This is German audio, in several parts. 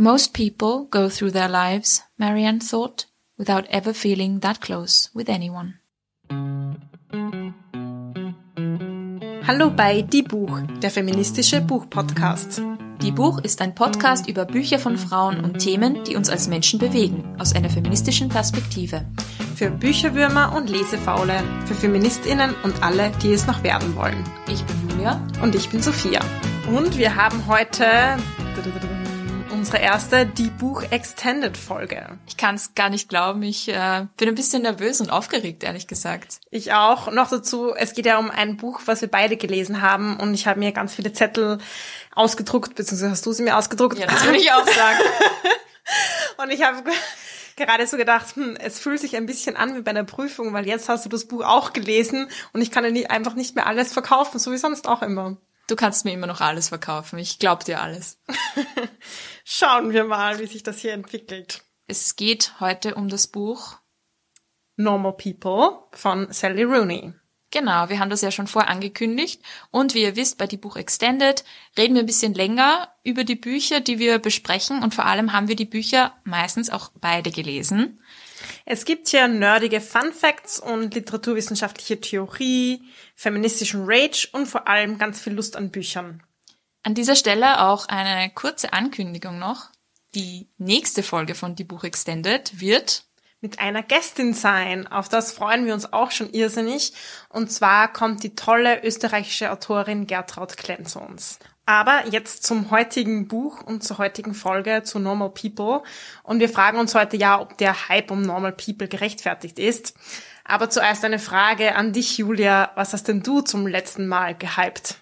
Most people go through their lives, Marianne thought, without ever feeling that close with anyone. Hallo bei Die Buch, der feministische Buchpodcast. Die Buch ist ein Podcast über Bücher von Frauen und Themen, die uns als Menschen bewegen, aus einer feministischen Perspektive. Für Bücherwürmer und Lesefaule, für Feministinnen und alle, die es noch werden wollen. Ich bin Julia. Und ich bin Sophia. Und wir haben heute unsere erste Die Buch Extended Folge. Ich kann es gar nicht glauben. Ich äh, bin ein bisschen nervös und aufgeregt, ehrlich gesagt. Ich auch. Noch dazu, es geht ja um ein Buch, was wir beide gelesen haben und ich habe mir ganz viele Zettel ausgedruckt, beziehungsweise hast du sie mir ausgedruckt? Ja, das würde ich auch sagen. und ich habe gerade so gedacht, hm, es fühlt sich ein bisschen an wie bei einer Prüfung, weil jetzt hast du das Buch auch gelesen und ich kann nie, einfach nicht mehr alles verkaufen, so wie sonst auch immer. Du kannst mir immer noch alles verkaufen. Ich glaub dir alles. Schauen wir mal, wie sich das hier entwickelt. Es geht heute um das Buch Normal People von Sally Rooney. Genau, wir haben das ja schon vorher angekündigt. Und wie ihr wisst, bei die Buch Extended reden wir ein bisschen länger über die Bücher, die wir besprechen. Und vor allem haben wir die Bücher meistens auch beide gelesen. Es gibt hier nerdige Fun Facts und literaturwissenschaftliche Theorie, feministischen Rage und vor allem ganz viel Lust an Büchern. An dieser Stelle auch eine kurze Ankündigung noch. Die nächste Folge von Die Buch Extended wird mit einer Gästin sein. Auf das freuen wir uns auch schon irrsinnig. Und zwar kommt die tolle österreichische Autorin Gertraud Klemm zu uns. Aber jetzt zum heutigen Buch und zur heutigen Folge zu Normal People. Und wir fragen uns heute ja, ob der Hype um Normal People gerechtfertigt ist. Aber zuerst eine Frage an dich, Julia. Was hast denn du zum letzten Mal gehypt?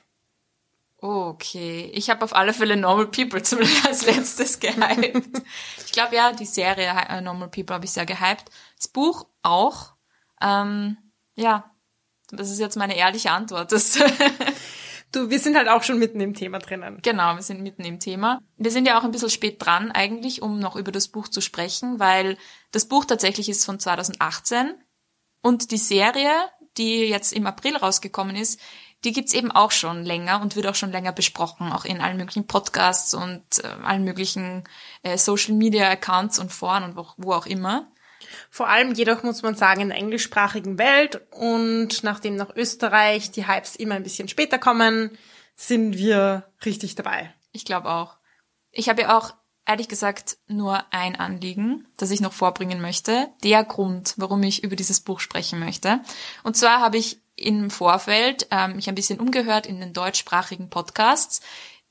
Okay, ich habe auf alle Fälle Normal People zum als letztes gehypt. ich glaube ja, die Serie äh, Normal People habe ich sehr gehypt. Das Buch auch. Ähm, ja, das ist jetzt meine ehrliche Antwort. Du, wir sind halt auch schon mitten im Thema drinnen. Genau, wir sind mitten im Thema. Wir sind ja auch ein bisschen spät dran eigentlich, um noch über das Buch zu sprechen, weil das Buch tatsächlich ist von 2018 und die Serie, die jetzt im April rausgekommen ist, die gibt's eben auch schon länger und wird auch schon länger besprochen, auch in allen möglichen Podcasts und äh, allen möglichen äh, Social Media Accounts und Foren und wo, wo auch immer. Vor allem jedoch muss man sagen in der englischsprachigen Welt und nachdem nach Österreich die Hypes immer ein bisschen später kommen, sind wir richtig dabei. Ich glaube auch. Ich habe ja auch ehrlich gesagt nur ein Anliegen, das ich noch vorbringen möchte. Der Grund, warum ich über dieses Buch sprechen möchte. Und zwar habe ich im Vorfeld ähm, mich ein bisschen umgehört in den deutschsprachigen Podcasts,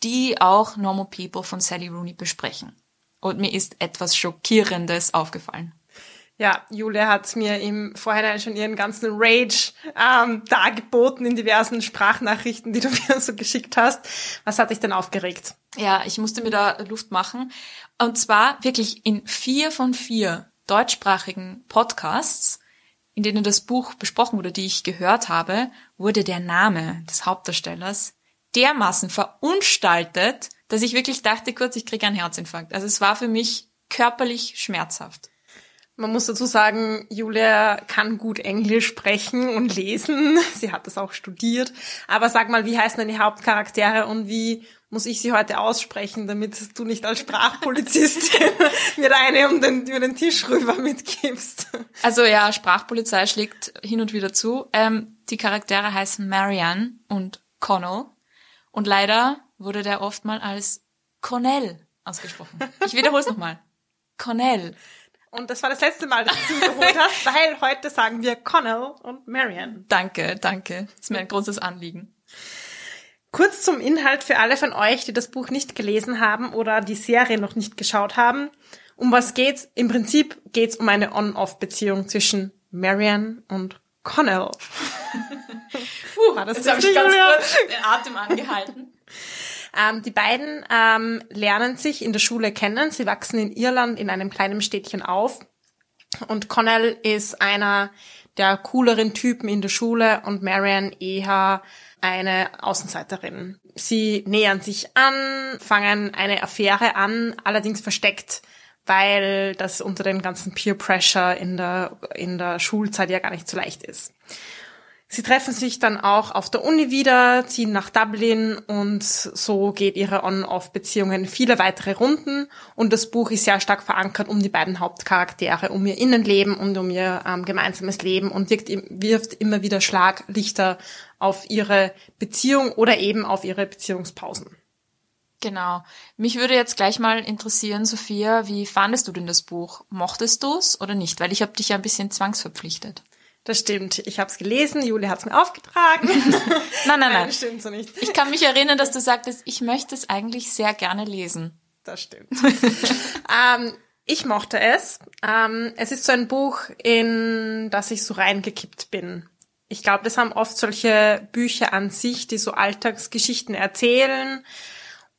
die auch Normal People von Sally Rooney besprechen. Und mir ist etwas Schockierendes aufgefallen. Ja, Julia hat mir im Vorhinein schon ihren ganzen Rage ähm, dargeboten in diversen Sprachnachrichten, die du mir so geschickt hast. Was hat dich denn aufgeregt? Ja, ich musste mir da Luft machen. Und zwar wirklich in vier von vier deutschsprachigen Podcasts in denen das Buch besprochen wurde, die ich gehört habe, wurde der Name des Hauptdarstellers dermaßen verunstaltet, dass ich wirklich dachte kurz, ich kriege einen Herzinfarkt. Also es war für mich körperlich schmerzhaft. Man muss dazu sagen, Julia kann gut Englisch sprechen und lesen. Sie hat das auch studiert. Aber sag mal, wie heißen denn die Hauptcharaktere und wie muss ich sie heute aussprechen, damit du nicht als Sprachpolizist mir eine um den, über den Tisch rüber mitgibst. Also ja, Sprachpolizei schlägt hin und wieder zu. Ähm, die Charaktere heißen Marianne und Connell. Und leider wurde der oft mal als Connell ausgesprochen. Ich wiederhole es nochmal. Connell. Und das war das letzte Mal, dass du ihn geholt hast, weil heute sagen wir Connell und Marianne. Danke, danke. Das ist mir ein großes Anliegen. Kurz zum Inhalt für alle von euch, die das Buch nicht gelesen haben oder die Serie noch nicht geschaut haben. Um was geht's? Im Prinzip geht's um eine On-Off-Beziehung zwischen Marianne und Connell. Puh, War das jetzt habe ich ganz kurz den Atem angehalten. Ähm, die beiden ähm, lernen sich in der Schule kennen. Sie wachsen in Irland in einem kleinen Städtchen auf. Und Connell ist einer der cooleren Typen in der Schule und Marianne eher eine Außenseiterin. Sie nähern sich an, fangen eine Affäre an, allerdings versteckt, weil das unter den ganzen Peer Pressure in der, in der Schulzeit ja gar nicht so leicht ist. Sie treffen sich dann auch auf der Uni wieder, ziehen nach Dublin und so geht ihre On-Off-Beziehungen viele weitere Runden. Und das Buch ist sehr stark verankert um die beiden Hauptcharaktere, um ihr Innenleben und um ihr ähm, gemeinsames Leben und wirkt, wirft immer wieder Schlaglichter auf ihre Beziehung oder eben auf ihre Beziehungspausen. Genau. Mich würde jetzt gleich mal interessieren, Sophia, wie fandest du denn das Buch? Mochtest du es oder nicht? Weil ich habe dich ja ein bisschen zwangsverpflichtet. Das stimmt. Ich habe es gelesen, Julia hat es mir aufgetragen. nein, nein, nein. Das stimmt so nicht. Ich kann mich erinnern, dass du sagtest, ich möchte es eigentlich sehr gerne lesen. Das stimmt. ähm, ich mochte es. Ähm, es ist so ein Buch, in das ich so reingekippt bin. Ich glaube, das haben oft solche Bücher an sich, die so Alltagsgeschichten erzählen.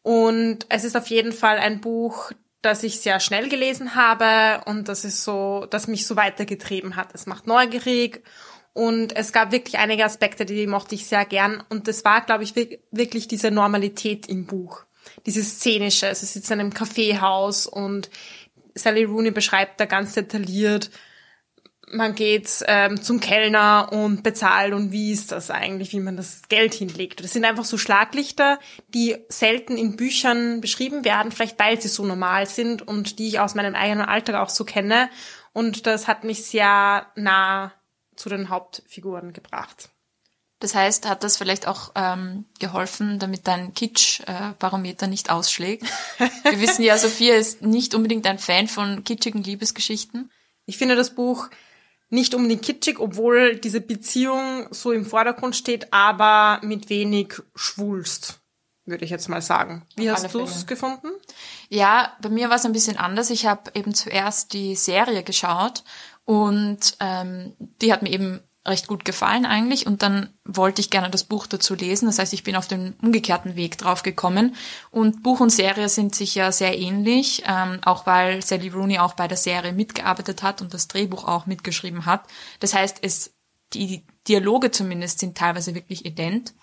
Und es ist auf jeden Fall ein Buch, das ich sehr schnell gelesen habe und das ist so, das mich so weitergetrieben hat. Es macht neugierig und es gab wirklich einige Aspekte, die mochte ich sehr gern und das war, glaube ich, wirklich diese Normalität im Buch. Dieses Szenische. Es ist in einem Kaffeehaus und Sally Rooney beschreibt da ganz detailliert, man geht ähm, zum Kellner und bezahlt und wie ist das eigentlich, wie man das Geld hinlegt. Das sind einfach so Schlaglichter, die selten in Büchern beschrieben werden, vielleicht weil sie so normal sind und die ich aus meinem eigenen Alltag auch so kenne. Und das hat mich sehr nah zu den Hauptfiguren gebracht. Das heißt, hat das vielleicht auch ähm, geholfen, damit dein Kitsch-Barometer äh, nicht ausschlägt? Wir wissen ja, Sophia ist nicht unbedingt ein Fan von kitschigen Liebesgeschichten. Ich finde das Buch nicht unbedingt kitschig, obwohl diese Beziehung so im Vordergrund steht, aber mit wenig Schwulst, würde ich jetzt mal sagen. Wie hast du es gefunden? Ja, bei mir war es ein bisschen anders. Ich habe eben zuerst die Serie geschaut und ähm, die hat mir eben recht gut gefallen eigentlich und dann wollte ich gerne das Buch dazu lesen. Das heißt, ich bin auf den umgekehrten Weg drauf gekommen und Buch und Serie sind sich ja sehr ähnlich, ähm, auch weil Sally Rooney auch bei der Serie mitgearbeitet hat und das Drehbuch auch mitgeschrieben hat. Das heißt, es die Dialoge zumindest sind teilweise wirklich ident.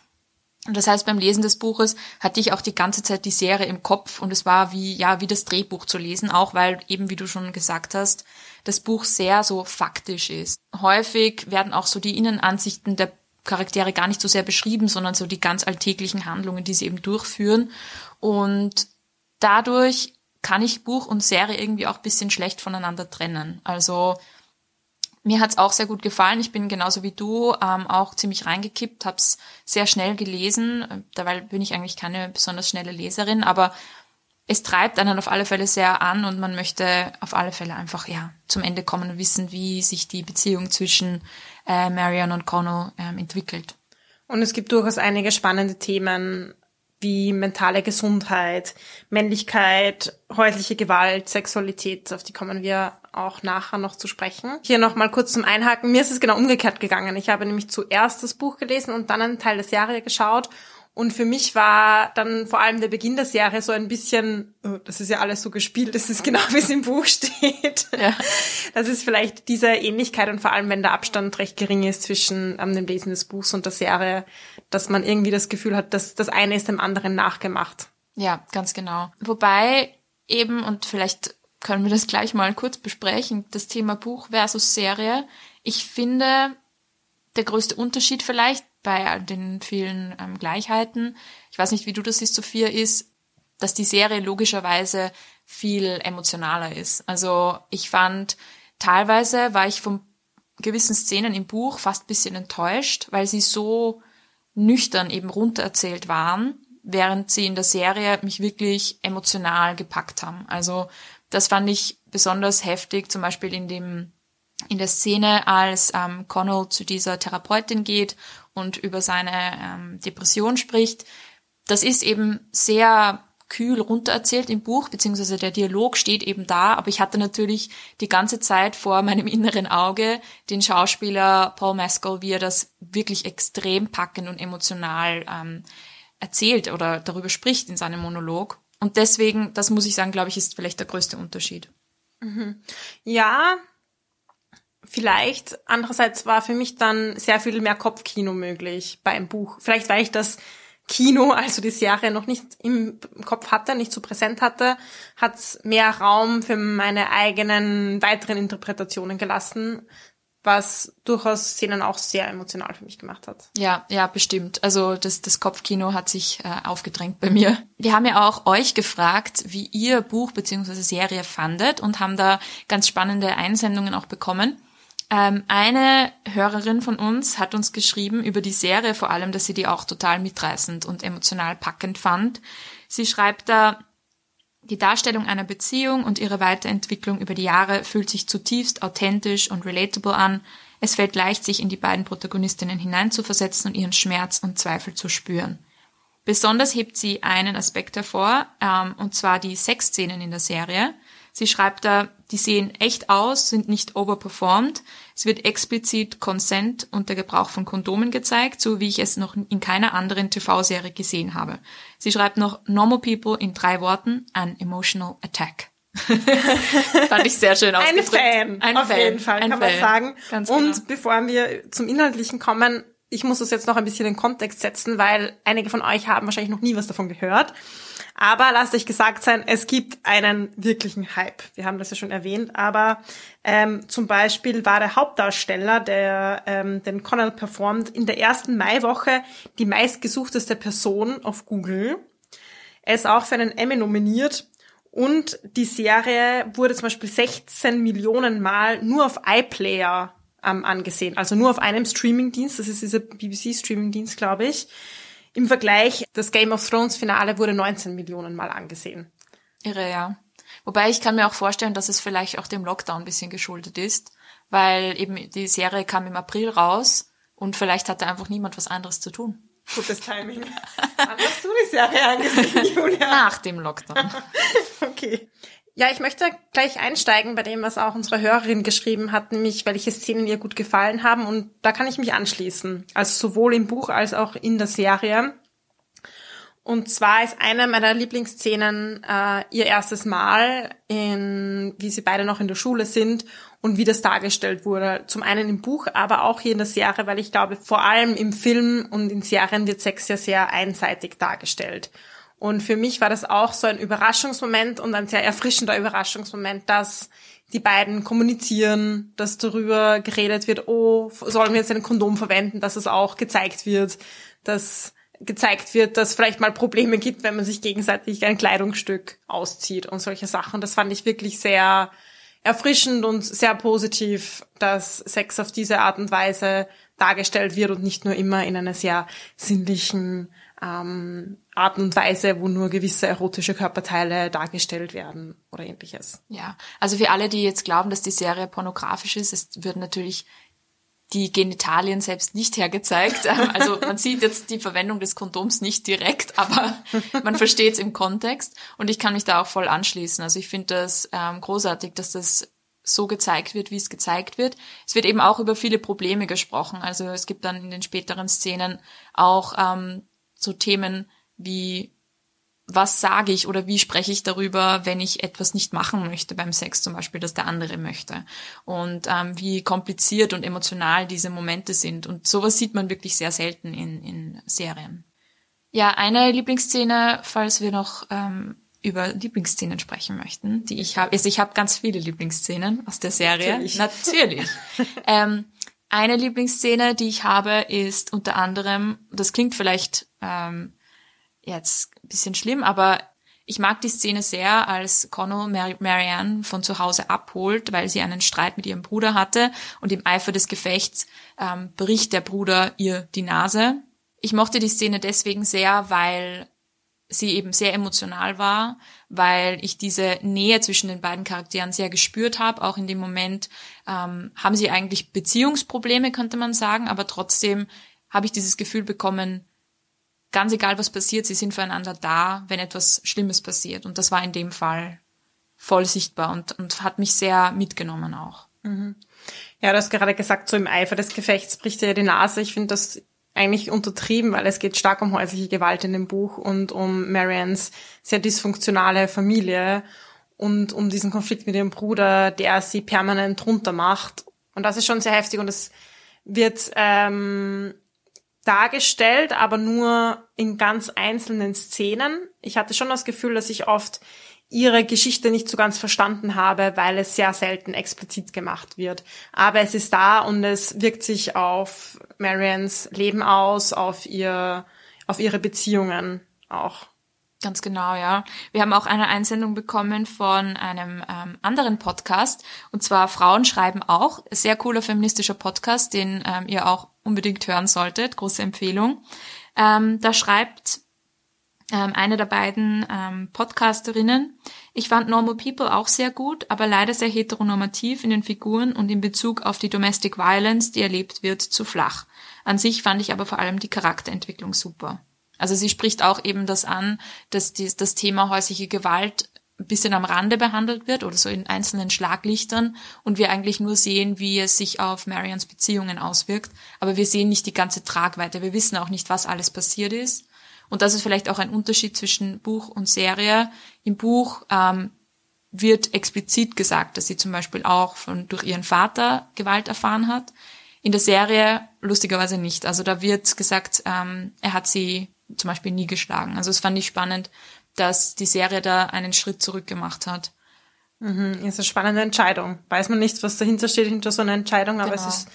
Und das heißt, beim Lesen des Buches hatte ich auch die ganze Zeit die Serie im Kopf und es war wie, ja, wie das Drehbuch zu lesen, auch weil eben, wie du schon gesagt hast, das Buch sehr so faktisch ist. Häufig werden auch so die Innenansichten der Charaktere gar nicht so sehr beschrieben, sondern so die ganz alltäglichen Handlungen, die sie eben durchführen. Und dadurch kann ich Buch und Serie irgendwie auch bisschen schlecht voneinander trennen. Also mir hat's auch sehr gut gefallen. Ich bin genauso wie du ähm, auch ziemlich reingekippt, hab's sehr schnell gelesen. Dabei bin ich eigentlich keine besonders schnelle Leserin, aber es treibt einen auf alle Fälle sehr an und man möchte auf alle Fälle einfach ja zum Ende kommen und wissen, wie sich die Beziehung zwischen äh, Marion und Connell ähm, entwickelt. Und es gibt durchaus einige spannende Themen wie mentale Gesundheit, Männlichkeit, häusliche Gewalt, Sexualität, auf die kommen wir auch nachher noch zu sprechen. Hier nochmal kurz zum Einhaken. Mir ist es genau umgekehrt gegangen. Ich habe nämlich zuerst das Buch gelesen und dann einen Teil der Serie geschaut und für mich war dann vor allem der Beginn der Serie so ein bisschen, oh, das ist ja alles so gespielt, das ist genau wie es im Buch steht. Ja. Das ist vielleicht diese Ähnlichkeit und vor allem, wenn der Abstand recht gering ist zwischen ähm, dem Lesen des Buchs und der Serie, dass man irgendwie das Gefühl hat, dass das eine ist dem anderen nachgemacht. Ja, ganz genau. Wobei eben, und vielleicht können wir das gleich mal kurz besprechen, das Thema Buch versus Serie. Ich finde, der größte Unterschied vielleicht bei den vielen ähm, Gleichheiten, ich weiß nicht, wie du das siehst, Sophia, ist, dass die Serie logischerweise viel emotionaler ist. Also ich fand, teilweise war ich von gewissen Szenen im Buch fast bisschen enttäuscht, weil sie so nüchtern eben runtererzählt waren, während sie in der Serie mich wirklich emotional gepackt haben. Also das fand ich besonders heftig, zum Beispiel in dem in der Szene, als ähm, Connell zu dieser Therapeutin geht und über seine ähm, Depression spricht. Das ist eben sehr kühl runtererzählt im Buch, beziehungsweise der Dialog steht eben da, aber ich hatte natürlich die ganze Zeit vor meinem inneren Auge den Schauspieler Paul Mescal, wie er das wirklich extrem packend und emotional ähm, erzählt oder darüber spricht in seinem Monolog. Und deswegen, das muss ich sagen, glaube ich, ist vielleicht der größte Unterschied. Mhm. Ja, vielleicht. Andererseits war für mich dann sehr viel mehr Kopfkino möglich beim Buch. Vielleicht, weil ich das Kino, also die Serie, noch nicht im Kopf hatte, nicht so präsent hatte, hat mehr Raum für meine eigenen weiteren Interpretationen gelassen. was durchaus Szenen auch sehr emotional für mich gemacht hat. Ja, ja, bestimmt. Also das, das Kopfkino hat sich äh, aufgedrängt bei mir. Wir haben ja auch euch gefragt, wie ihr Buch beziehungsweise Serie fandet und haben da ganz spannende Einsendungen auch bekommen. Ähm, eine Hörerin von uns hat uns geschrieben über die Serie vor allem, dass sie die auch total mitreißend und emotional packend fand. Sie schreibt da, die Darstellung einer Beziehung und ihre Weiterentwicklung über die Jahre fühlt sich zutiefst authentisch und relatable an. Es fällt leicht, sich in die beiden Protagonistinnen hineinzuversetzen und ihren Schmerz und Zweifel zu spüren. Besonders hebt sie einen Aspekt hervor, ähm, und zwar die Sexszenen in der Serie. Sie schreibt da, die sehen echt aus, sind nicht overperformed. Es wird explizit Consent und der Gebrauch von Kondomen gezeigt, so wie ich es noch in keiner anderen TV-Serie gesehen habe. Sie schreibt noch Normal People in drei Worten, an emotional attack. Fand ich sehr schön ausgedrückt. Ein Fan, ein auf Fan, jeden Fall, ein kann Fan. man sagen. Ganz Und genau. bevor wir zum Inhaltlichen kommen, ich muss das jetzt noch ein bisschen in Kontext setzen, weil einige von euch haben wahrscheinlich noch nie was davon gehört. Aber lasst euch gesagt sein, es gibt einen wirklichen Hype. Wir haben das ja schon erwähnt, aber ähm, zum Beispiel war der Hauptdarsteller, der ähm, den Connell performt, in der ersten Maiwoche die meistgesuchteste Person auf Google. Er ist auch für einen Emmy nominiert und die Serie wurde zum Beispiel 16 Millionen Mal nur auf iPlayer ähm, angesehen, also nur auf einem Streamingdienst, das ist dieser BBC-Streamingdienst, glaube ich. Im Vergleich, das Game of Thrones Finale wurde 19 Millionen Mal angesehen. Irre, ja. Wobei ich kann mir auch vorstellen, dass es vielleicht auch dem Lockdown ein bisschen geschuldet ist, weil eben die Serie kam im April raus und vielleicht hatte einfach niemand was anderes zu tun. Gutes Timing. Wann hast du die Serie angesehen, Julia? Nach dem Lockdown. Okay. Ja, ich möchte gleich einsteigen bei dem, was auch unsere Hörerin geschrieben hat, nämlich welche Szenen ihr gut gefallen haben. Und da kann ich mich anschließen. Also sowohl im Buch als auch in der Serie. Und zwar ist eine meiner Lieblingsszenen äh, ihr erstes Mal, in, wie sie beide noch in der Schule sind und wie das dargestellt wurde. Zum einen im Buch, aber auch hier in der Serie, weil ich glaube, vor allem im Film und in Serien wird Sex ja sehr einseitig dargestellt. Und für mich war das auch so ein Überraschungsmoment und ein sehr erfrischender Überraschungsmoment, dass die beiden kommunizieren, dass darüber geredet wird, oh, sollen wir jetzt ein Kondom verwenden, dass es auch gezeigt wird, dass gezeigt wird, dass vielleicht mal Probleme gibt, wenn man sich gegenseitig ein Kleidungsstück auszieht und solche Sachen. Das fand ich wirklich sehr erfrischend und sehr positiv, dass Sex auf diese Art und Weise dargestellt wird und nicht nur immer in einer sehr sinnlichen ähm, Art und Weise, wo nur gewisse erotische Körperteile dargestellt werden oder ähnliches. Ja, also für alle, die jetzt glauben, dass die Serie pornografisch ist, es wird natürlich die Genitalien selbst nicht hergezeigt. Also man sieht jetzt die Verwendung des Kondoms nicht direkt, aber man versteht es im Kontext. Und ich kann mich da auch voll anschließen. Also ich finde das ähm, großartig, dass das so gezeigt wird, wie es gezeigt wird. Es wird eben auch über viele Probleme gesprochen. Also es gibt dann in den späteren Szenen auch ähm, so Themen wie was sage ich oder wie spreche ich darüber, wenn ich etwas nicht machen möchte beim Sex zum Beispiel, das der andere möchte. Und ähm, wie kompliziert und emotional diese Momente sind. Und sowas sieht man wirklich sehr selten in, in Serien. Ja, eine Lieblingsszene, falls wir noch ähm, über Lieblingsszenen sprechen möchten, die ich habe. Also ich habe ganz viele Lieblingsszenen aus der Serie. Natürlich. Natürlich. ähm, eine Lieblingsszene, die ich habe, ist unter anderem, das klingt vielleicht ähm, jetzt ein bisschen schlimm, aber ich mag die Szene sehr, als Connell Mar Marianne von zu Hause abholt, weil sie einen Streit mit ihrem Bruder hatte und im Eifer des Gefechts ähm, bricht der Bruder ihr die Nase. Ich mochte die Szene deswegen sehr, weil sie eben sehr emotional war, weil ich diese Nähe zwischen den beiden Charakteren sehr gespürt habe. Auch in dem Moment ähm, haben sie eigentlich Beziehungsprobleme, könnte man sagen, aber trotzdem habe ich dieses Gefühl bekommen, ganz egal was passiert, sie sind füreinander da, wenn etwas Schlimmes passiert. Und das war in dem Fall voll sichtbar und, und hat mich sehr mitgenommen auch. Ja, du hast gerade gesagt, so im Eifer des Gefechts bricht dir die Nase. Ich finde das eigentlich untertrieben, weil es geht stark um häusliche Gewalt in dem Buch und um Marians sehr dysfunktionale Familie und um diesen Konflikt mit ihrem Bruder, der sie permanent runtermacht. Und das ist schon sehr heftig und es wird ähm, dargestellt, aber nur in ganz einzelnen Szenen. Ich hatte schon das Gefühl, dass ich oft ihre Geschichte nicht so ganz verstanden habe, weil es sehr selten explizit gemacht wird. Aber es ist da und es wirkt sich auf Marians Leben aus, auf ihr, auf ihre Beziehungen auch. Ganz genau, ja. Wir haben auch eine Einsendung bekommen von einem ähm, anderen Podcast, und zwar Frauen schreiben auch. Sehr cooler feministischer Podcast, den ähm, ihr auch unbedingt hören solltet. Große Empfehlung. Ähm, da schreibt ähm, eine der beiden ähm, Podcasterinnen. Ich fand Normal People auch sehr gut, aber leider sehr heteronormativ in den Figuren und in Bezug auf die Domestic Violence, die erlebt wird, zu flach. An sich fand ich aber vor allem die Charakterentwicklung super. Also sie spricht auch eben das an, dass die, das Thema häusliche Gewalt ein bisschen am Rande behandelt wird oder so in einzelnen Schlaglichtern und wir eigentlich nur sehen, wie es sich auf Marians Beziehungen auswirkt, aber wir sehen nicht die ganze Tragweite. Wir wissen auch nicht, was alles passiert ist und das ist vielleicht auch ein Unterschied zwischen Buch und Serie. Im Buch ähm, wird explizit gesagt, dass sie zum Beispiel auch von, durch ihren Vater Gewalt erfahren hat. In der Serie lustigerweise nicht. Also da wird gesagt, ähm, er hat sie zum Beispiel nie geschlagen. Also es fand ich spannend, dass die Serie da einen Schritt zurück gemacht hat. Mhm, ist eine spannende Entscheidung. Weiß man nicht, was dahinter steht hinter so einer Entscheidung, aber genau. es ist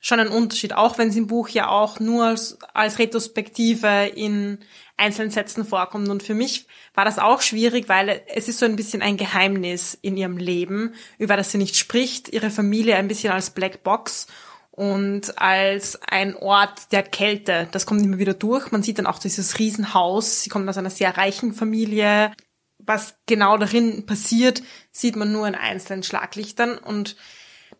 schon ein Unterschied, auch wenn es im Buch ja auch nur als, als Retrospektive in einzelnen Sätzen vorkommt. Und für mich war das auch schwierig, weil es ist so ein bisschen ein Geheimnis in ihrem Leben, über das sie nicht spricht, ihre Familie ein bisschen als Black Box und als ein Ort der Kälte. Das kommt immer wieder durch. Man sieht dann auch dieses Riesenhaus. Sie kommt aus einer sehr reichen Familie. Was genau darin passiert, sieht man nur in einzelnen Schlaglichtern und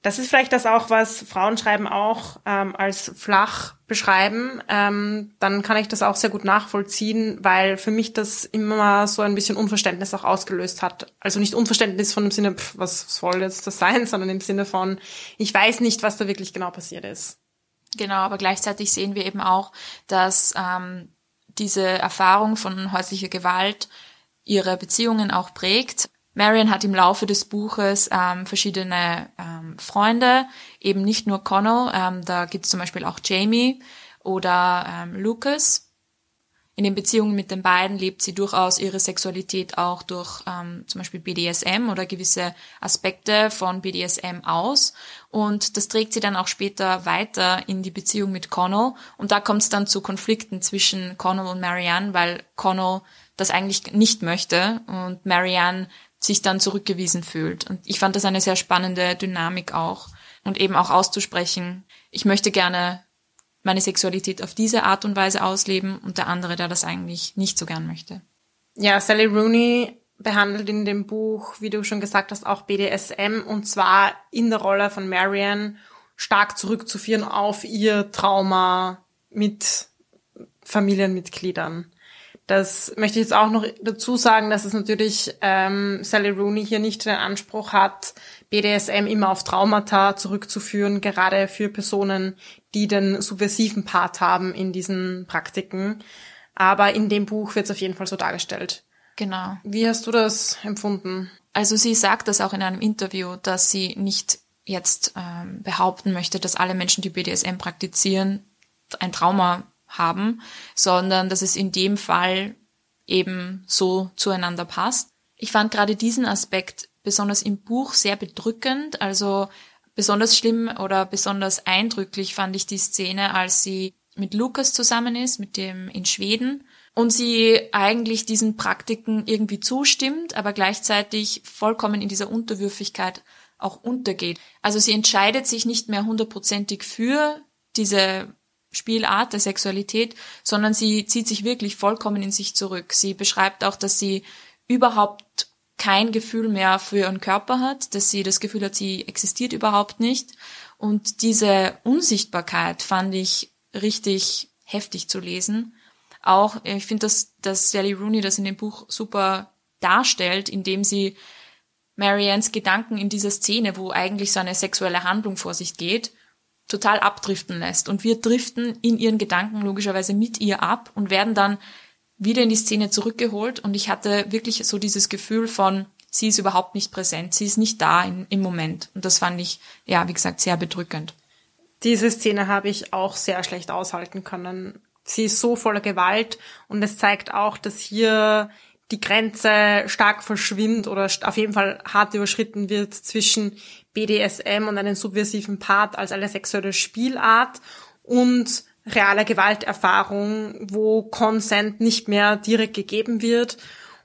das ist vielleicht das auch, was Frauen schreiben auch ähm, als flach beschreiben. Ähm, dann kann ich das auch sehr gut nachvollziehen, weil für mich das immer so ein bisschen Unverständnis auch ausgelöst hat. Also nicht Unverständnis von dem Sinne, pff, was soll jetzt das sein, sondern im Sinne von, ich weiß nicht, was da wirklich genau passiert ist. Genau, aber gleichzeitig sehen wir eben auch, dass ähm, diese Erfahrung von häuslicher Gewalt ihre Beziehungen auch prägt. Marion hat im Laufe des Buches ähm, verschiedene ähm, Freunde, eben nicht nur Connell, ähm, da gibt es zum Beispiel auch Jamie oder ähm, Lucas. In den Beziehungen mit den beiden lebt sie durchaus ihre Sexualität auch durch ähm, zum Beispiel BDSM oder gewisse Aspekte von BDSM aus. Und das trägt sie dann auch später weiter in die Beziehung mit Connell. Und da kommt es dann zu Konflikten zwischen Connell und Marianne, weil Connell das eigentlich nicht möchte und Marianne sich dann zurückgewiesen fühlt. Und ich fand das eine sehr spannende Dynamik auch. Und eben auch auszusprechen, ich möchte gerne meine Sexualität auf diese Art und Weise ausleben und der andere, der das eigentlich nicht so gern möchte. Ja, Sally Rooney behandelt in dem Buch, wie du schon gesagt hast, auch BDSM und zwar in der Rolle von Marianne stark zurückzuführen auf ihr Trauma mit Familienmitgliedern. Das möchte ich jetzt auch noch dazu sagen, dass es natürlich ähm, Sally Rooney hier nicht den Anspruch hat, BDSM immer auf Traumata zurückzuführen, gerade für Personen, die den subversiven Part haben in diesen Praktiken. Aber in dem Buch wird es auf jeden Fall so dargestellt. Genau. Wie hast du das empfunden? Also sie sagt das auch in einem Interview, dass sie nicht jetzt ähm, behaupten möchte, dass alle Menschen, die BDSM praktizieren, ein Trauma haben, sondern dass es in dem Fall eben so zueinander passt. Ich fand gerade diesen Aspekt besonders im Buch sehr bedrückend, also besonders schlimm oder besonders eindrücklich fand ich die Szene, als sie mit Lukas zusammen ist, mit dem in Schweden, und sie eigentlich diesen Praktiken irgendwie zustimmt, aber gleichzeitig vollkommen in dieser Unterwürfigkeit auch untergeht. Also sie entscheidet sich nicht mehr hundertprozentig für diese Spielart der Sexualität, sondern sie zieht sich wirklich vollkommen in sich zurück. Sie beschreibt auch, dass sie überhaupt kein Gefühl mehr für ihren Körper hat, dass sie das Gefühl hat, sie existiert überhaupt nicht. Und diese Unsichtbarkeit fand ich richtig heftig zu lesen. Auch, ich finde, dass, dass Sally Rooney das in dem Buch super darstellt, indem sie Mariannes Gedanken in dieser Szene, wo eigentlich so eine sexuelle Handlung vor sich geht, total abdriften lässt. Und wir driften in ihren Gedanken logischerweise mit ihr ab und werden dann wieder in die Szene zurückgeholt. Und ich hatte wirklich so dieses Gefühl von, sie ist überhaupt nicht präsent, sie ist nicht da in, im Moment. Und das fand ich, ja, wie gesagt, sehr bedrückend. Diese Szene habe ich auch sehr schlecht aushalten können. Sie ist so voller Gewalt und es zeigt auch, dass hier die Grenze stark verschwimmt oder auf jeden Fall hart überschritten wird zwischen BDSM und einem subversiven Part als eine sexuelle Spielart und realer Gewalterfahrung, wo Consent nicht mehr direkt gegeben wird.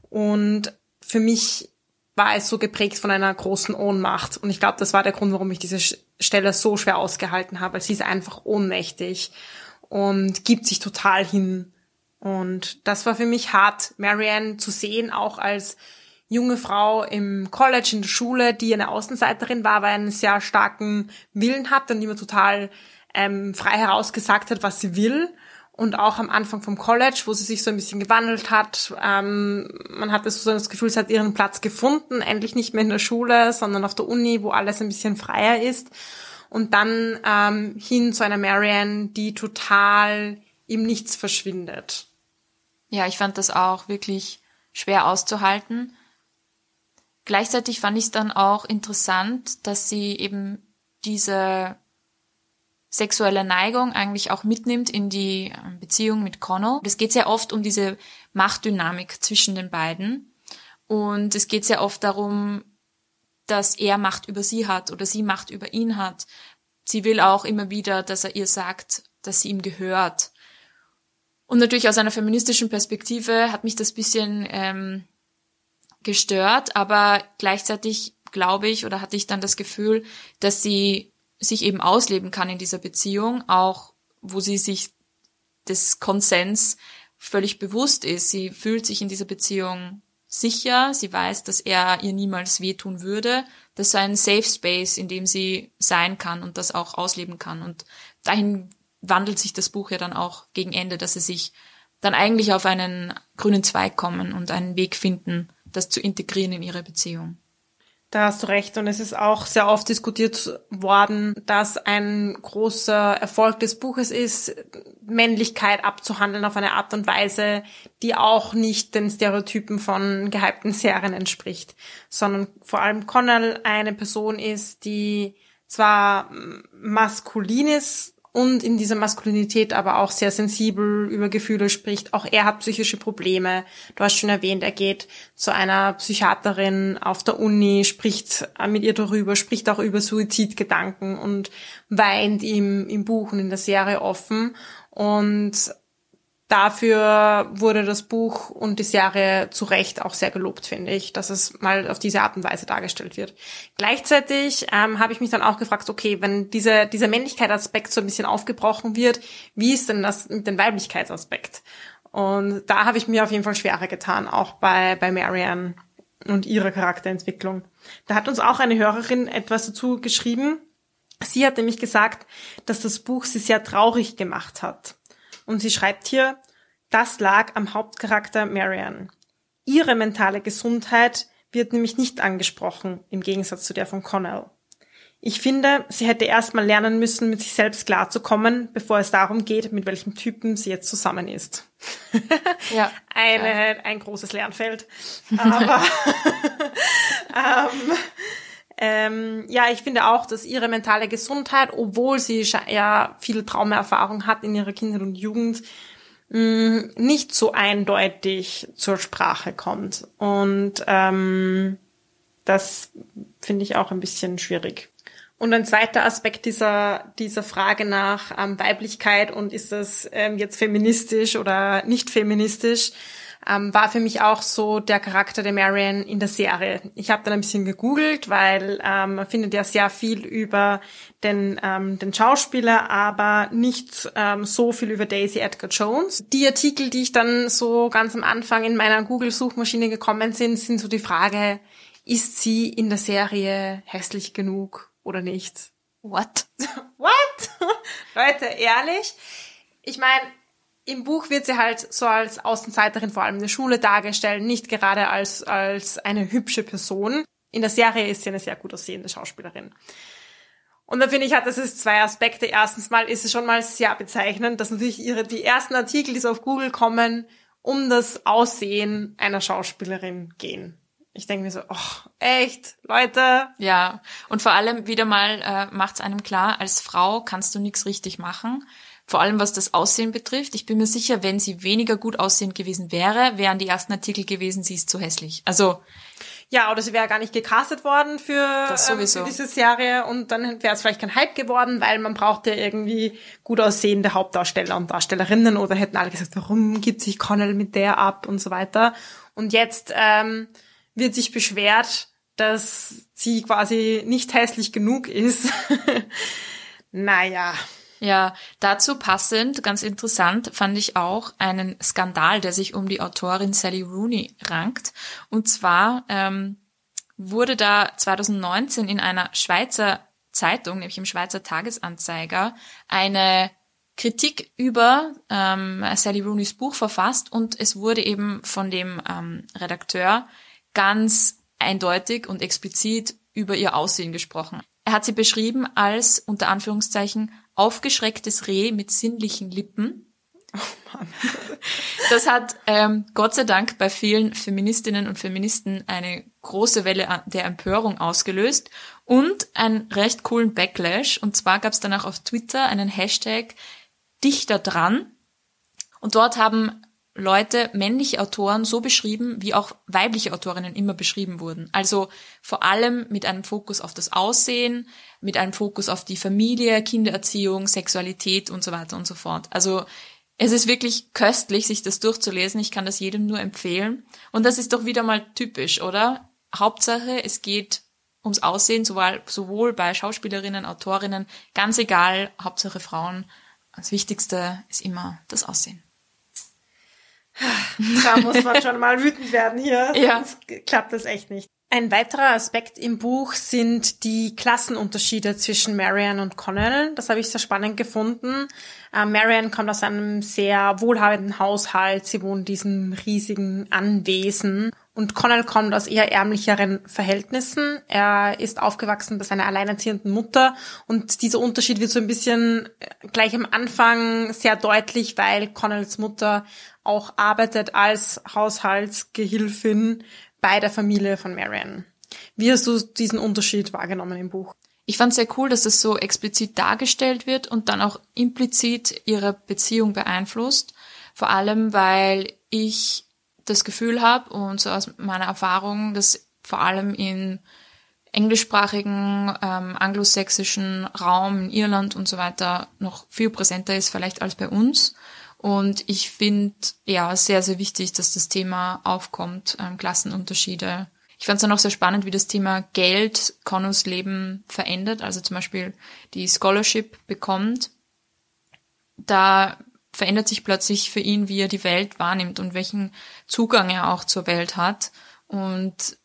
Und für mich war es so geprägt von einer großen Ohnmacht. Und ich glaube, das war der Grund, warum ich diese Stelle so schwer ausgehalten habe. Sie ist einfach ohnmächtig und gibt sich total hin. Und das war für mich hart, Marianne zu sehen, auch als junge Frau im College, in der Schule, die eine Außenseiterin war, weil einen sehr starken Willen hatte und immer total ähm, frei herausgesagt hat, was sie will. Und auch am Anfang vom College, wo sie sich so ein bisschen gewandelt hat. Ähm, man hatte so das Gefühl, sie hat ihren Platz gefunden, endlich nicht mehr in der Schule, sondern auf der Uni, wo alles ein bisschen freier ist. Und dann ähm, hin zu einer Marianne, die total im Nichts verschwindet. Ja, ich fand das auch wirklich schwer auszuhalten. Gleichzeitig fand ich es dann auch interessant, dass sie eben diese sexuelle Neigung eigentlich auch mitnimmt in die ähm, Beziehung mit Connell. Es geht sehr oft um diese Machtdynamik zwischen den beiden. Und es geht sehr oft darum, dass er Macht über sie hat oder sie Macht über ihn hat. Sie will auch immer wieder, dass er ihr sagt, dass sie ihm gehört. Und natürlich aus einer feministischen Perspektive hat mich das bisschen ähm, gestört, aber gleichzeitig glaube ich oder hatte ich dann das Gefühl, dass sie sich eben ausleben kann in dieser Beziehung, auch wo sie sich des Konsens völlig bewusst ist. Sie fühlt sich in dieser Beziehung sicher, sie weiß, dass er ihr niemals wehtun würde. Das ist ein Safe Space, in dem sie sein kann und das auch ausleben kann. Und dahin wandelt sich das Buch ja dann auch gegen Ende, dass sie sich dann eigentlich auf einen grünen Zweig kommen und einen Weg finden, das zu integrieren in ihre Beziehung. Da hast du recht. Und es ist auch sehr oft diskutiert worden, dass ein großer Erfolg des Buches ist, Männlichkeit abzuhandeln auf eine Art und Weise, die auch nicht den Stereotypen von gehypten Serien entspricht, sondern vor allem Connell eine Person ist, die zwar maskulin ist, und in dieser Maskulinität aber auch sehr sensibel über Gefühle spricht. Auch er hat psychische Probleme. Du hast schon erwähnt, er geht zu einer Psychiaterin auf der Uni, spricht mit ihr darüber, spricht auch über Suizidgedanken und weint ihm im Buch und in der Serie offen. Und dafür wurde das Buch und die Serie zu Recht auch sehr gelobt, finde ich, dass es mal auf diese Art und Weise dargestellt wird. Gleichzeitig ähm, habe ich mich dann auch gefragt, okay, wenn diese, dieser Männlichkeitsaspekt so ein bisschen aufgebrochen wird, wie ist denn das mit dem Weiblichkeitsaspekt? Und da habe ich mir auf jeden Fall schwerer getan, auch bei, bei Marianne und ihrer Charakterentwicklung. Da hat uns auch eine Hörerin etwas dazu geschrieben. Sie hat nämlich gesagt, dass das Buch sie sehr traurig gemacht hat. Und sie schreibt hier, das lag am Hauptcharakter Marianne. Ihre mentale Gesundheit wird nämlich nicht angesprochen, im Gegensatz zu der von Connell. Ich finde, sie hätte erstmal lernen müssen, mit sich selbst klarzukommen, bevor es darum geht, mit welchem Typen sie jetzt zusammen ist. ja, Eine, ja. ein großes Lernfeld. Aber ähm, ähm, ja, ich finde auch, dass ihre mentale Gesundheit, obwohl sie ja viel Traumerfahrung hat in ihrer Kindheit und Jugend, mh, mm, nicht so eindeutig zur Sprache kommt. Und ähm, das finde ich auch ein bisschen schwierig. Und ein zweiter Aspekt dieser, dieser Frage nach ähm, Weiblichkeit und ist das ähm, jetzt feministisch oder nicht feministisch, ähm, war für mich auch so der Charakter der Marion in der Serie. Ich habe dann ein bisschen gegoogelt, weil ähm, man findet ja sehr viel über den, ähm, den Schauspieler, aber nicht ähm, so viel über Daisy Edgar Jones. Die Artikel, die ich dann so ganz am Anfang in meiner Google-Suchmaschine gekommen sind, sind so die Frage, ist sie in der Serie hässlich genug oder nicht? What? What? Leute, ehrlich? Ich meine, im Buch wird sie halt so als Außenseiterin vor allem in der Schule dargestellt, nicht gerade als, als eine hübsche Person. In der Serie ist sie eine sehr gut aussehende Schauspielerin. Und da finde ich, hat das ist zwei Aspekte. Erstens mal ist es schon mal sehr bezeichnend, dass natürlich ihre, die ersten Artikel, die so auf Google kommen, um das Aussehen einer Schauspielerin gehen. Ich denke mir so, oh, echt, Leute. Ja, und vor allem wieder mal äh, macht es einem klar, als Frau kannst du nichts richtig machen vor allem was das Aussehen betrifft. Ich bin mir sicher, wenn sie weniger gut aussehend gewesen wäre, wären die ersten Artikel gewesen, sie ist zu hässlich. Also ja, oder sie wäre gar nicht gecastet worden für, ähm, für diese Serie und dann wäre es vielleicht kein Hype geworden, weil man brauchte irgendwie gut aussehende Hauptdarsteller und Darstellerinnen oder hätten alle gesagt, warum gibt sich Connell mit der ab und so weiter. Und jetzt ähm, wird sich beschwert, dass sie quasi nicht hässlich genug ist. naja. Ja, dazu passend, ganz interessant, fand ich auch einen Skandal, der sich um die Autorin Sally Rooney rankt. Und zwar ähm, wurde da 2019 in einer Schweizer Zeitung, nämlich im Schweizer Tagesanzeiger, eine Kritik über ähm, Sally Rooneys Buch verfasst und es wurde eben von dem ähm, Redakteur ganz eindeutig und explizit über ihr Aussehen gesprochen. Er hat sie beschrieben als unter Anführungszeichen aufgeschrecktes Reh mit sinnlichen Lippen. Oh das hat ähm, Gott sei Dank bei vielen Feministinnen und Feministen eine große Welle der Empörung ausgelöst und einen recht coolen Backlash. Und zwar gab es danach auf Twitter einen Hashtag Dichter dran. Und dort haben Leute, männliche Autoren so beschrieben, wie auch weibliche Autorinnen immer beschrieben wurden. Also vor allem mit einem Fokus auf das Aussehen, mit einem Fokus auf die Familie, Kindererziehung, Sexualität und so weiter und so fort. Also es ist wirklich köstlich, sich das durchzulesen. Ich kann das jedem nur empfehlen. Und das ist doch wieder mal typisch, oder? Hauptsache, es geht ums Aussehen, sowohl, sowohl bei Schauspielerinnen, Autorinnen, ganz egal, Hauptsache Frauen. Das Wichtigste ist immer das Aussehen. Da muss man schon mal wütend werden hier. Ja. Sonst klappt das echt nicht. Ein weiterer Aspekt im Buch sind die Klassenunterschiede zwischen Marianne und Connell. Das habe ich sehr spannend gefunden. Äh, Marianne kommt aus einem sehr wohlhabenden Haushalt. Sie wohnt in diesem riesigen Anwesen. Und Connell kommt aus eher ärmlicheren Verhältnissen. Er ist aufgewachsen bei seiner alleinerziehenden Mutter. Und dieser Unterschied wird so ein bisschen äh, gleich am Anfang sehr deutlich, weil Connells Mutter auch arbeitet als Haushaltsgehilfin bei der Familie von Marianne. Wie hast du diesen Unterschied wahrgenommen im Buch? Ich fand sehr cool, dass das so explizit dargestellt wird und dann auch implizit ihre Beziehung beeinflusst. Vor allem, weil ich das Gefühl habe und so aus meiner Erfahrung, dass vor allem in englischsprachigen, ähm, anglosächsischen Raum in Irland und so weiter noch viel präsenter ist vielleicht als bei uns. Und ich finde ja sehr, sehr wichtig, dass das Thema aufkommt, ähm, Klassenunterschiede. Ich fand es dann auch sehr spannend, wie das Thema Geld Connors Leben verändert. Also zum Beispiel die Scholarship bekommt. Da verändert sich plötzlich für ihn, wie er die Welt wahrnimmt und welchen Zugang er auch zur Welt hat. Und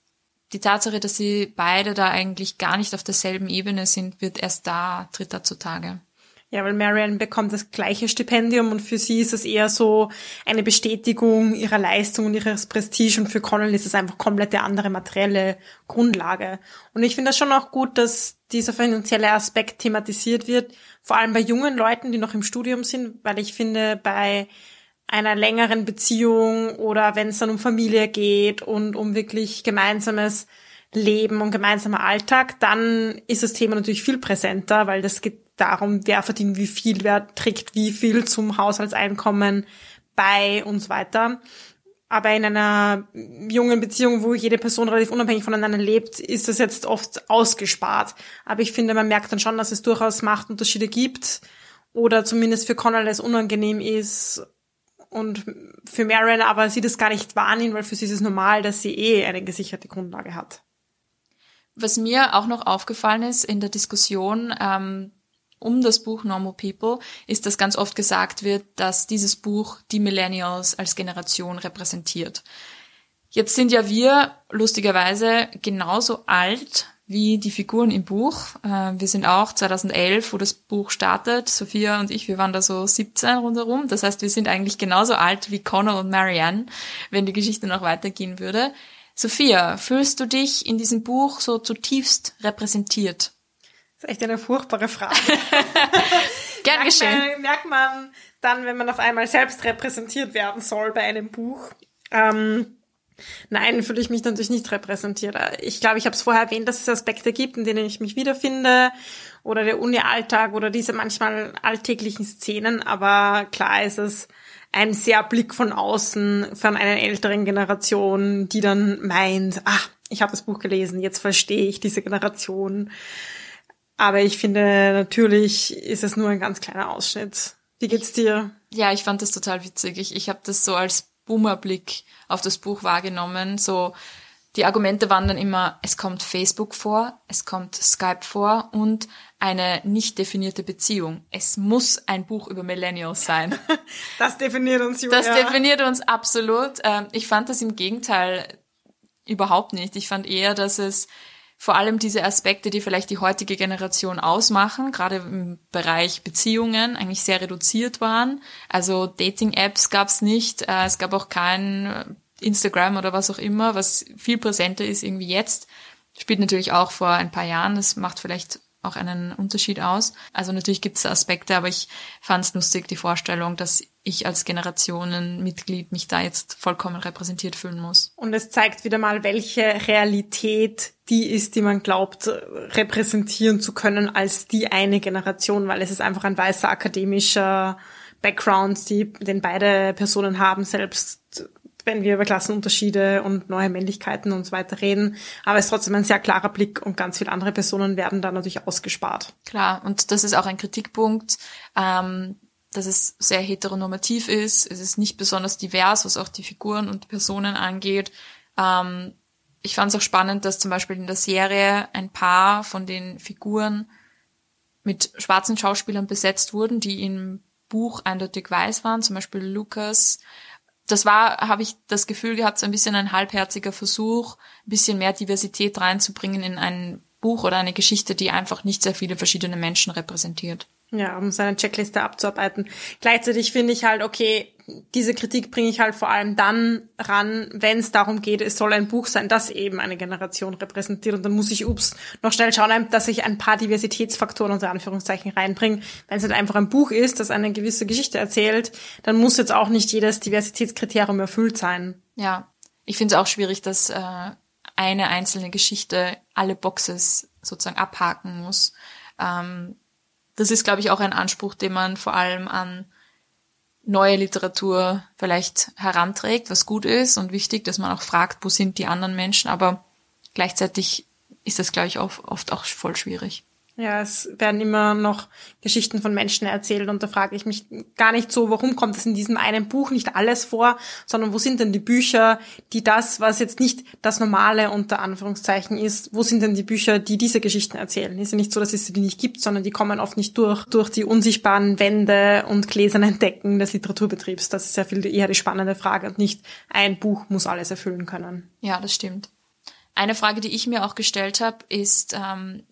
die Tatsache, dass sie beide da eigentlich gar nicht auf derselben Ebene sind, wird erst da, tritt da zutage. Ja, weil Marianne bekommt das gleiche Stipendium und für sie ist es eher so eine Bestätigung ihrer Leistung und ihres Prestige und für Connell ist es einfach komplett eine andere materielle Grundlage. Und ich finde das schon auch gut, dass dieser finanzielle Aspekt thematisiert wird, vor allem bei jungen Leuten, die noch im Studium sind, weil ich finde, bei einer längeren Beziehung oder wenn es dann um Familie geht und um wirklich gemeinsames Leben und gemeinsamer Alltag, dann ist das Thema natürlich viel präsenter, weil das geht darum, wer verdient wie viel, wer trägt wie viel zum Haushaltseinkommen bei und so weiter. Aber in einer jungen Beziehung, wo jede Person relativ unabhängig voneinander lebt, ist das jetzt oft ausgespart. Aber ich finde, man merkt dann schon, dass es durchaus Machtunterschiede gibt oder zumindest für Connell es unangenehm ist und für Marion aber sie das gar nicht wahrnehmen, weil für sie ist es normal, dass sie eh eine gesicherte Grundlage hat. Was mir auch noch aufgefallen ist in der Diskussion, ähm, um das Buch Normal People ist, dass ganz oft gesagt wird, dass dieses Buch die Millennials als Generation repräsentiert. Jetzt sind ja wir lustigerweise genauso alt wie die Figuren im Buch. Äh, wir sind auch 2011, wo das Buch startet. Sophia und ich, wir waren da so 17 rundherum. Das heißt, wir sind eigentlich genauso alt wie Connor und Marianne, wenn die Geschichte noch weitergehen würde. Sophia, fühlst du dich in diesem Buch so zutiefst repräsentiert? Das ist echt eine furchtbare Frage. Gern geschehen. Man, merkt man dann, wenn man auf einmal selbst repräsentiert werden soll bei einem Buch. Ähm, Nein, fühle ich mich natürlich nicht repräsentiert. Ich glaube, ich habe es vorher erwähnt, dass es Aspekte gibt, in denen ich mich wiederfinde oder der Uni-Alltag oder diese manchmal alltäglichen Szenen. Aber klar ist es ein sehr Blick von außen von einer älteren Generation, die dann meint, ah, ich habe das Buch gelesen, jetzt verstehe ich diese Generation. Aber ich finde, natürlich ist es nur ein ganz kleiner Ausschnitt. Wie geht's dir? Ja, ich fand das total witzig. Ich, ich habe das so als Boomerblick auf das Buch wahrgenommen. So die Argumente waren dann immer, es kommt Facebook vor, es kommt Skype vor und eine nicht definierte Beziehung. Es muss ein Buch über Millennials sein. Das definiert uns, Julia. Das definiert uns absolut. Ähm, ich fand das im Gegenteil überhaupt nicht. Ich fand eher, dass es vor allem diese Aspekte, die vielleicht die heutige Generation ausmachen, gerade im Bereich Beziehungen, eigentlich sehr reduziert waren. Also Dating-Apps gab es nicht, äh, es gab auch kein Instagram oder was auch immer, was viel präsenter ist irgendwie jetzt. Spielt natürlich auch vor ein paar Jahren, das macht vielleicht auch einen Unterschied aus. Also natürlich gibt es Aspekte, aber ich fand es lustig, die Vorstellung, dass ich als Generationenmitglied mich da jetzt vollkommen repräsentiert fühlen muss. Und es zeigt wieder mal, welche Realität die ist, die man glaubt, repräsentieren zu können als die eine Generation, weil es ist einfach ein weißer akademischer Background, die, den beide Personen haben, selbst wenn wir über Klassenunterschiede und neue Männlichkeiten und so weiter reden. Aber es ist trotzdem ein sehr klarer Blick und ganz viele andere Personen werden da natürlich ausgespart. Klar, und das ist auch ein Kritikpunkt, ähm, dass es sehr heteronormativ ist. Es ist nicht besonders divers, was auch die Figuren und Personen angeht. Ähm, ich fand es auch spannend, dass zum Beispiel in der Serie ein paar von den Figuren mit schwarzen Schauspielern besetzt wurden, die im Buch eindeutig weiß waren, zum Beispiel Lucas das war, habe ich das Gefühl gehabt, so ein bisschen ein halbherziger Versuch, ein bisschen mehr Diversität reinzubringen in ein Buch oder eine Geschichte, die einfach nicht sehr viele verschiedene Menschen repräsentiert. Ja, um seine Checkliste abzuarbeiten. Gleichzeitig finde ich halt, okay, diese Kritik bringe ich halt vor allem dann ran, wenn es darum geht, es soll ein Buch sein, das eben eine Generation repräsentiert. Und dann muss ich, ups, noch schnell schauen, dass ich ein paar Diversitätsfaktoren unter Anführungszeichen reinbringe. Wenn es halt einfach ein Buch ist, das eine gewisse Geschichte erzählt, dann muss jetzt auch nicht jedes Diversitätskriterium erfüllt sein. Ja, ich finde es auch schwierig, dass äh, eine einzelne Geschichte alle Boxes sozusagen abhaken muss. Ähm, das ist, glaube ich, auch ein Anspruch, den man vor allem an neue Literatur vielleicht heranträgt, was gut ist und wichtig, dass man auch fragt, wo sind die anderen Menschen, aber gleichzeitig ist das, glaube ich, oft auch voll schwierig. Ja, es werden immer noch Geschichten von Menschen erzählt und da frage ich mich gar nicht so, warum kommt es in diesem einen Buch nicht alles vor, sondern wo sind denn die Bücher, die das, was jetzt nicht das Normale unter Anführungszeichen ist, wo sind denn die Bücher, die diese Geschichten erzählen? Ist ja nicht so, dass es die nicht gibt, sondern die kommen oft nicht durch, durch die unsichtbaren Wände und gläsernen Decken des Literaturbetriebs. Das ist ja viel eher die spannende Frage und nicht ein Buch muss alles erfüllen können. Ja, das stimmt. Eine Frage, die ich mir auch gestellt habe, ist, ähm,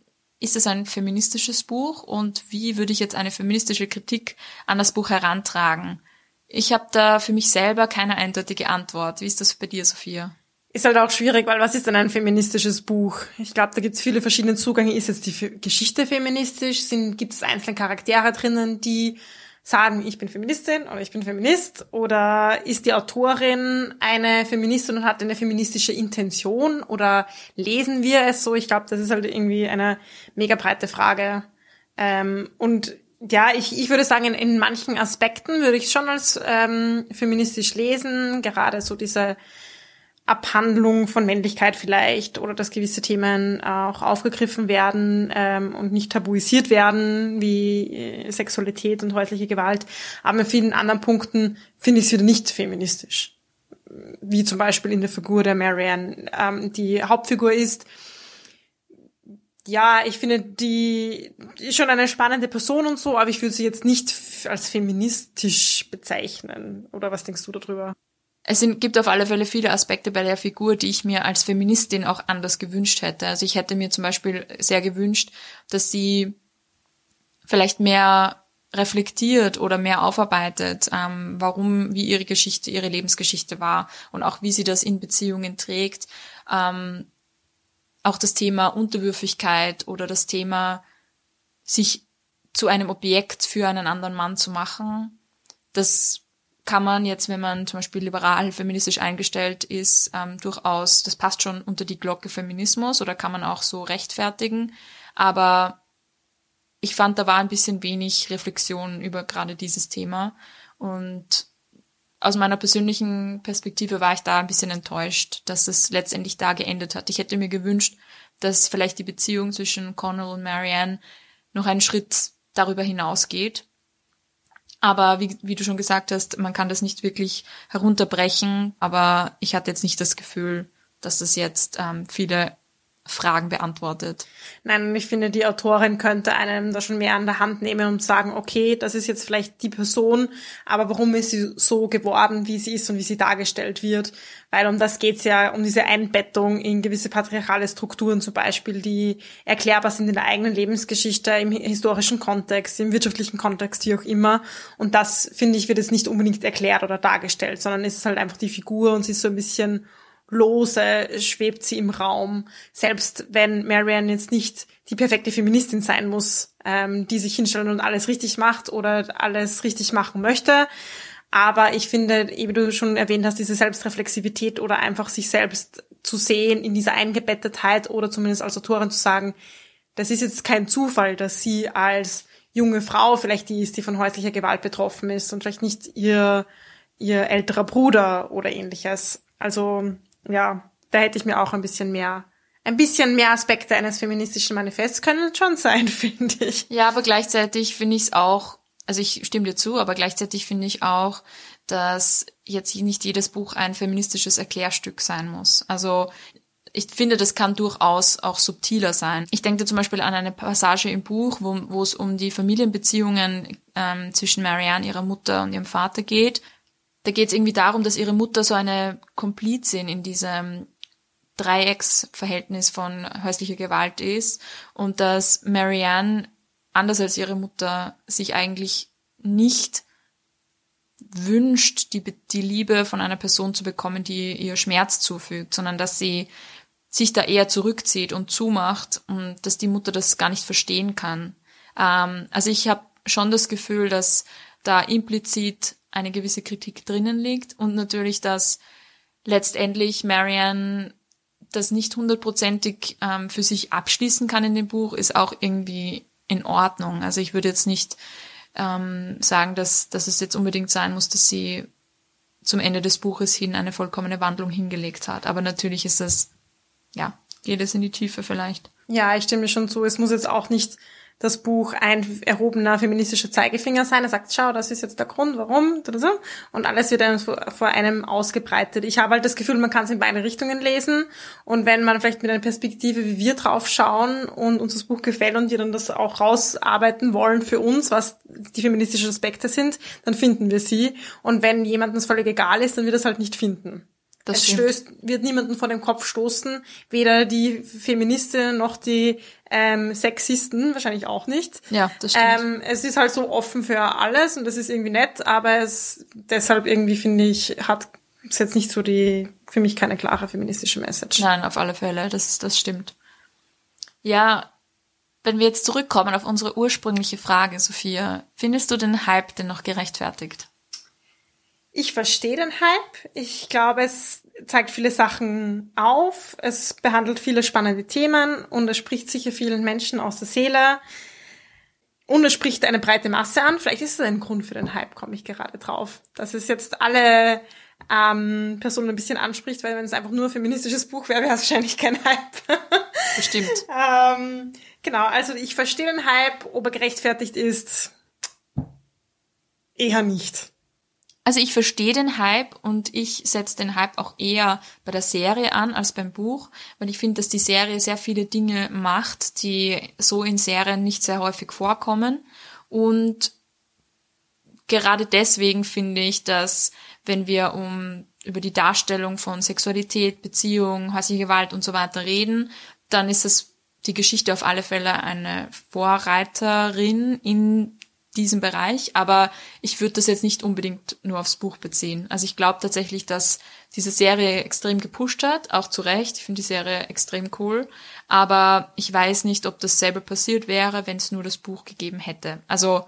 ist es ein feministisches Buch und wie würde ich jetzt eine feministische Kritik an das Buch herantragen? Ich habe da für mich selber keine eindeutige Antwort. Wie ist das bei dir, Sophia? Ist halt auch schwierig, weil was ist denn ein feministisches Buch? Ich glaube, da gibt es viele verschiedene Zugänge. Ist jetzt die Geschichte feministisch? Gibt es einzelne Charaktere drinnen, die sagen, ich bin Feministin oder ich bin Feminist? Oder ist die Autorin eine Feministin und hat eine feministische Intention? Oder lesen wir es so? Ich glaube, das ist halt irgendwie eine mega breite Frage. Ähm, und ja, ich, ich würde sagen, in, in manchen Aspekten würde ich schon als ähm, feministisch lesen. Gerade so diese Abhandlung von Männlichkeit vielleicht oder dass gewisse Themen auch aufgegriffen werden ähm, und nicht tabuisiert werden, wie äh, Sexualität und häusliche Gewalt. Aber in vielen anderen Punkten finde ich es wieder nicht feministisch. Wie zum Beispiel in der Figur der Marianne. Ähm, die Hauptfigur ist, ja, ich finde, die ist schon eine spannende Person und so, aber ich würde sie jetzt nicht als feministisch bezeichnen. Oder was denkst du darüber? Es sind, gibt auf alle Fälle viele Aspekte bei der Figur, die ich mir als Feministin auch anders gewünscht hätte. Also ich hätte mir zum Beispiel sehr gewünscht, dass sie vielleicht mehr reflektiert oder mehr aufarbeitet, ähm, warum, wie ihre Geschichte, ihre Lebensgeschichte war und auch wie sie das in Beziehungen trägt. Ähm, auch das Thema Unterwürfigkeit oder das Thema, sich zu einem Objekt für einen anderen Mann zu machen, das kann man jetzt, wenn man zum Beispiel liberal feministisch eingestellt ist, ähm, durchaus, das passt schon unter die Glocke Feminismus oder kann man auch so rechtfertigen. Aber ich fand, da war ein bisschen wenig Reflexion über gerade dieses Thema. Und aus meiner persönlichen Perspektive war ich da ein bisschen enttäuscht, dass es letztendlich da geendet hat. Ich hätte mir gewünscht, dass vielleicht die Beziehung zwischen Connell und Marianne noch einen Schritt darüber hinausgeht aber wie, wie du schon gesagt hast, man kann das nicht wirklich herunterbrechen. Aber ich hatte jetzt nicht das Gefühl, dass das jetzt ähm, viele Fragen beantwortet. Nein, ich finde, die Autorin könnte einem da schon mehr an der Hand nehmen und sagen, okay, das ist jetzt vielleicht die Person, aber warum ist sie so geworden, wie sie ist und wie sie dargestellt wird? Weil um das geht's ja, um diese Einbettung in gewisse patriarchale Strukturen zum Beispiel, die erklärbar sind in der eigenen Lebensgeschichte, im historischen Kontext, im wirtschaftlichen Kontext, wie auch immer. Und das, finde ich, wird jetzt nicht unbedingt erklärt oder dargestellt, sondern es ist halt einfach die Figur und sie ist so ein bisschen lose schwebt sie im Raum, selbst wenn Marianne jetzt nicht die perfekte Feministin sein muss, ähm, die sich hinstellt und alles richtig macht oder alles richtig machen möchte. Aber ich finde, wie du schon erwähnt hast, diese Selbstreflexivität oder einfach sich selbst zu sehen in dieser Eingebettetheit oder zumindest als Autorin zu sagen, das ist jetzt kein Zufall, dass sie als junge Frau vielleicht die ist, die von häuslicher Gewalt betroffen ist und vielleicht nicht ihr, ihr älterer Bruder oder ähnliches. Also ja, da hätte ich mir auch ein bisschen mehr ein bisschen mehr Aspekte eines feministischen Manifests können schon sein, finde ich. Ja, aber gleichzeitig finde ich es auch, also ich stimme dir zu, aber gleichzeitig finde ich auch, dass jetzt nicht jedes Buch ein feministisches Erklärstück sein muss. Also ich finde, das kann durchaus auch subtiler sein. Ich denke zum Beispiel an eine Passage im Buch, wo, wo es um die Familienbeziehungen ähm, zwischen Marianne, ihrer Mutter und ihrem Vater geht da geht es irgendwie darum, dass ihre Mutter so eine Komplizin in diesem Dreiecksverhältnis von häuslicher Gewalt ist und dass Marianne, anders als ihre Mutter, sich eigentlich nicht wünscht, die, die Liebe von einer Person zu bekommen, die ihr Schmerz zufügt, sondern dass sie sich da eher zurückzieht und zumacht und dass die Mutter das gar nicht verstehen kann. Ähm, also ich habe schon das Gefühl, dass da implizit eine gewisse Kritik drinnen liegt und natürlich, dass letztendlich Marianne das nicht hundertprozentig ähm, für sich abschließen kann in dem Buch, ist auch irgendwie in Ordnung. Also ich würde jetzt nicht ähm, sagen, dass, dass es jetzt unbedingt sein muss, dass sie zum Ende des Buches hin eine vollkommene Wandlung hingelegt hat. Aber natürlich ist das, ja, geht es in die Tiefe vielleicht. Ja, ich stimme schon zu. Es muss jetzt auch nicht das Buch ein erhobener feministischer Zeigefinger sein. Er sagt, schau, das ist jetzt der Grund, warum. Und alles wird einem vor einem ausgebreitet. Ich habe halt das Gefühl, man kann es in beide Richtungen lesen. Und wenn man vielleicht mit einer Perspektive, wie wir drauf schauen und uns das Buch gefällt und wir dann das auch rausarbeiten wollen für uns, was die feministischen Aspekte sind, dann finden wir sie. Und wenn jemandem es völlig egal ist, dann wird es halt nicht finden. Das es stößt, wird niemanden vor den Kopf stoßen, weder die Feministinnen noch die ähm, Sexisten, wahrscheinlich auch nicht. Ja, das stimmt. Ähm, es ist halt so offen für alles und das ist irgendwie nett, aber es deshalb irgendwie finde ich, hat es jetzt nicht so die, für mich keine klare feministische Message. Nein, auf alle Fälle, das, das stimmt. Ja, wenn wir jetzt zurückkommen auf unsere ursprüngliche Frage, Sophia, findest du den Hype denn noch gerechtfertigt? Ich verstehe den Hype. Ich glaube, es zeigt viele Sachen auf. Es behandelt viele spannende Themen und es spricht sicher vielen Menschen aus der Seele. Und es spricht eine breite Masse an. Vielleicht ist es ein Grund für den Hype, komme ich gerade drauf. Dass es jetzt alle ähm, Personen ein bisschen anspricht, weil wenn es einfach nur ein feministisches Buch wäre, wäre es wahrscheinlich kein Hype. Bestimmt. ähm, genau, also ich verstehe den Hype. Ob er gerechtfertigt ist, eher nicht. Also ich verstehe den Hype und ich setze den Hype auch eher bei der Serie an als beim Buch, weil ich finde, dass die Serie sehr viele Dinge macht, die so in Serien nicht sehr häufig vorkommen. Und gerade deswegen finde ich, dass wenn wir um über die Darstellung von Sexualität, Beziehung, häusliche Gewalt und so weiter reden, dann ist das die Geschichte auf alle Fälle eine Vorreiterin in diesem Bereich, aber ich würde das jetzt nicht unbedingt nur aufs Buch beziehen. Also ich glaube tatsächlich, dass diese Serie extrem gepusht hat, auch zu Recht. Ich finde die Serie extrem cool, aber ich weiß nicht, ob das passiert wäre, wenn es nur das Buch gegeben hätte. Also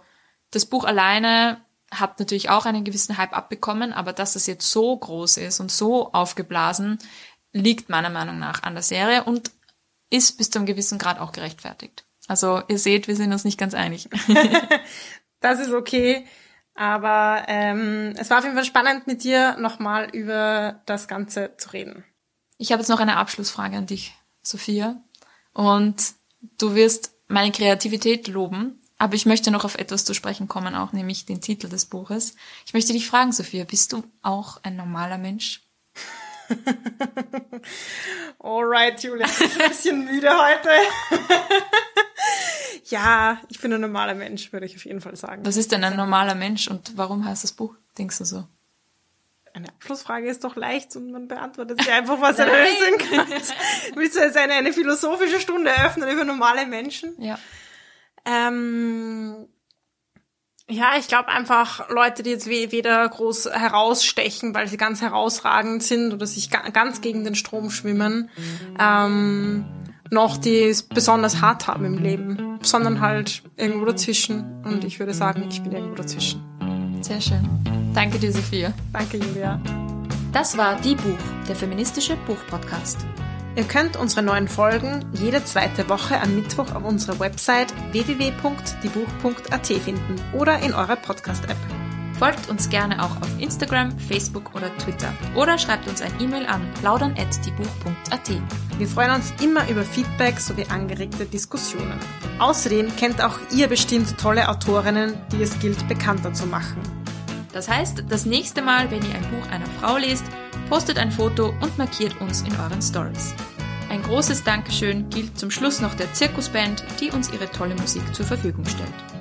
das Buch alleine hat natürlich auch einen gewissen Hype abbekommen, aber dass es jetzt so groß ist und so aufgeblasen, liegt meiner Meinung nach an der Serie und ist bis zu einem gewissen Grad auch gerechtfertigt. Also ihr seht, wir sind uns nicht ganz einig. das ist okay. Aber ähm, es war auf jeden Fall spannend, mit dir nochmal über das Ganze zu reden. Ich habe jetzt noch eine Abschlussfrage an dich, Sophia. Und du wirst meine Kreativität loben, aber ich möchte noch auf etwas zu sprechen kommen, auch nämlich den Titel des Buches. Ich möchte dich fragen, Sophia, bist du auch ein normaler Mensch? Alright, Julia, ich bin ein bisschen müde heute. ja, ich bin ein normaler Mensch, würde ich auf jeden Fall sagen. Was ist denn ein normaler Mensch und warum heißt das Buch, denkst du so? Eine Abschlussfrage ist doch leicht und man beantwortet sie einfach, was er lösen kann. Willst du jetzt eine, eine philosophische Stunde eröffnen über normale Menschen? Ja. Ähm, ja, ich glaube einfach Leute, die jetzt weder groß herausstechen, weil sie ganz herausragend sind oder sich ganz gegen den Strom schwimmen, ähm, noch die es besonders hart haben im Leben, sondern halt irgendwo dazwischen. Und ich würde sagen, ich bin irgendwo dazwischen. Sehr schön. Danke dir, Sophia. Danke, Julia. Das war Die Buch, der feministische Buchpodcast. Ihr könnt unsere neuen Folgen jede zweite Woche am Mittwoch auf unserer Website www.diebuch.at finden oder in eurer Podcast-App. Folgt uns gerne auch auf Instagram, Facebook oder Twitter oder schreibt uns ein E-Mail an plaudern.diebuch.at. Wir freuen uns immer über Feedback sowie angeregte Diskussionen. Außerdem kennt auch ihr bestimmt tolle Autorinnen, die es gilt bekannter zu machen. Das heißt, das nächste Mal, wenn ihr ein Buch einer Frau lest, postet ein Foto und markiert uns in euren Stories. Ein großes Dankeschön gilt zum Schluss noch der Zirkusband, die uns ihre tolle Musik zur Verfügung stellt.